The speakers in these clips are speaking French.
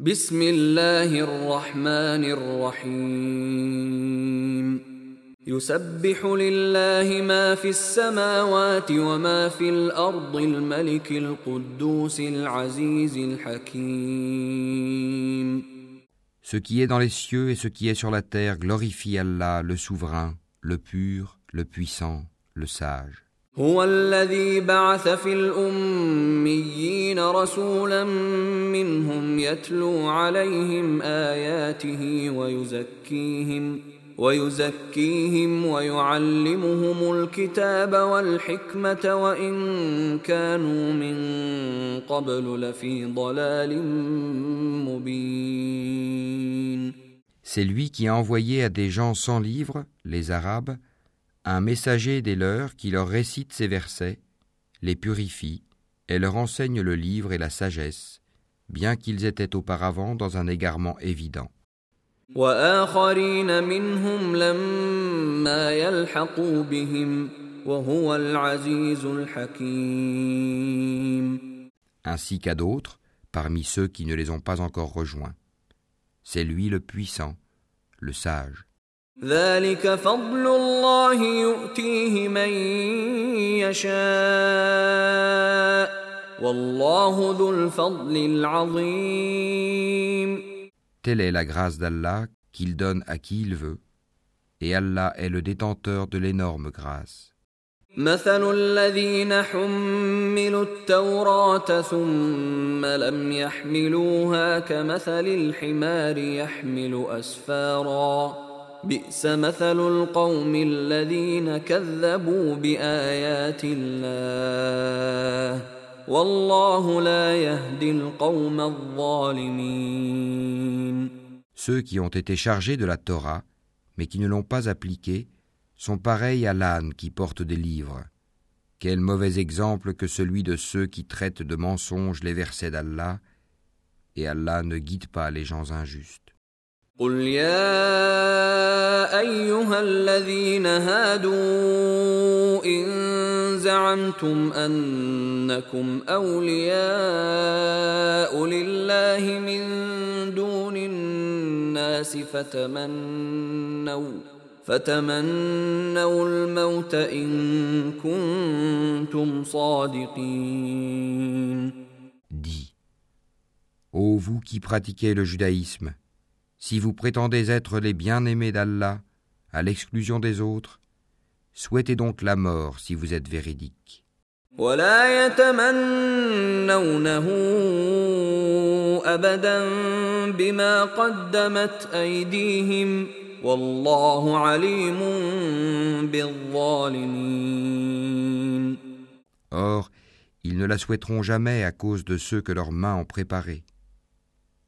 بسم الله الرحمن الرحيم يسبح لله ما في السماوات وما في الارض الملك القدوس العزيز الحكيم Ce qui est dans les cieux et ce qui est sur la terre glorifie Allah, le souverain, le pur, le puissant, le sage. هو الذي بعث في الأميين رسولا منهم يتلو عليهم آياته ويزكيهم ويزكيهم ويعلمهم الكتاب والحكمة وإن كانوا من قبل لفي ضلال مبين. C'est lui qui a envoyé à des gens sans livre, les Arabes, un messager des leurs qui leur récite ces versets, les purifie et leur enseigne le livre et la sagesse, bien qu'ils étaient auparavant dans un égarement évident. Ainsi qu'à d'autres, parmi ceux qui ne les ont pas encore rejoints. C'est lui le puissant, le sage. ذلك فضل الله يؤتيه من يشاء والله ذو الفضل العظيم Telle est la grâce d'Allah qu'il donne à qui il veut, et Allah est le détenteur de l'énorme grâce. مثل الذين حملوا التوراة ثم لم يحملوها كمثل الحمار يحمل أسفارا بئس مثل القوم الذين كذبوا بآيات الله والله لا يهدي القوم الظالمين Ceux qui ont été chargés de la Torah, mais qui ne l'ont pas appliquée, sont pareils à l'âne qui porte des livres. Quel mauvais exemple que celui de ceux qui traitent de mensonges les versets d'Allah, et Allah ne guide pas les gens injustes. قل يا ايها الذين هادوا ان زعمتم انكم اولياء لله من دون الناس فتمنوا فتمنوا الموت ان كنتم صادقين. Dis, ô vous qui pratiquez le judaïsme, si vous prétendez être les bien-aimés d'Allah, à l'exclusion des autres, souhaitez donc la mort si vous êtes véridique. ولا يتمنونه ابدا بما قدمت ايديهم والله عليم بالظالمين Or, ils ne la souhaiteront jamais à cause de ceux que leurs mains ont préparés.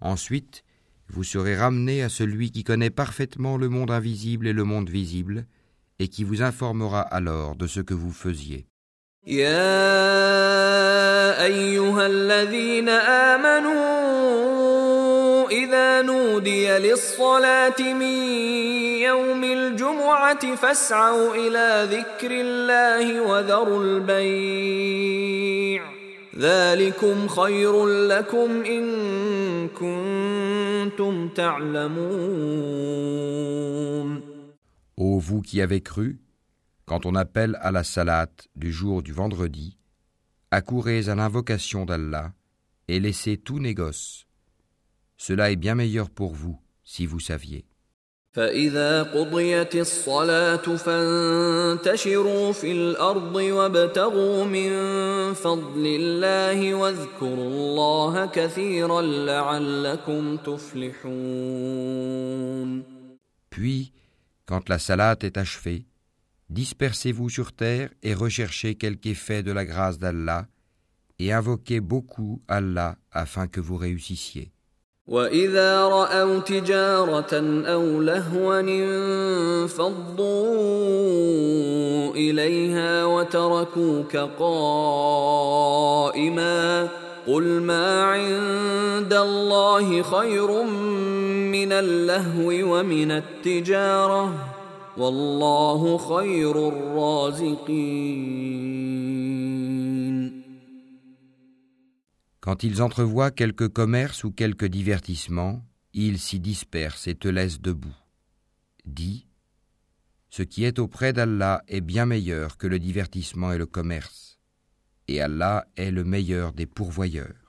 Ensuite, vous serez ramenés à celui qui connaît parfaitement le monde invisible et le monde visible, et qui vous informera alors de ce que vous faisiez. يا ايها الذين امنوا اذا نودي للصلاه من يوم الجمعه فاسعوا الى ذكر الله وذروا البيع ذلكم خير لكم ان كنتم تعلمون Ô vous qui avez cru, quand on appelle à la salate du jour du vendredi, accourez à l'invocation d'Allah et laissez tout négoce. Cela est bien meilleur pour vous si vous saviez. فإذا قضيت الصلاة فانتشروا في الأرض وابتغوا من فضل الله واذكروا الله كثيرا لعلكم تفلحون Puis, quand la salate est achevée, dispersez-vous sur terre et recherchez quelque effet de la grâce d'Allah, et invoquez beaucoup Allah afin que vous réussissiez. وإذا رأوا تجارة أو لهوا انفضوا إليها وتركوك قائما قل ما عند الله خير من اللهو ومن التجارة والله خير الرازقين Quand ils entrevoient quelque commerce ou quelque divertissement, ils s'y dispersent et te laissent debout. Dis, ce qui est auprès d'Allah est bien meilleur que le divertissement et le commerce, et Allah est le meilleur des pourvoyeurs.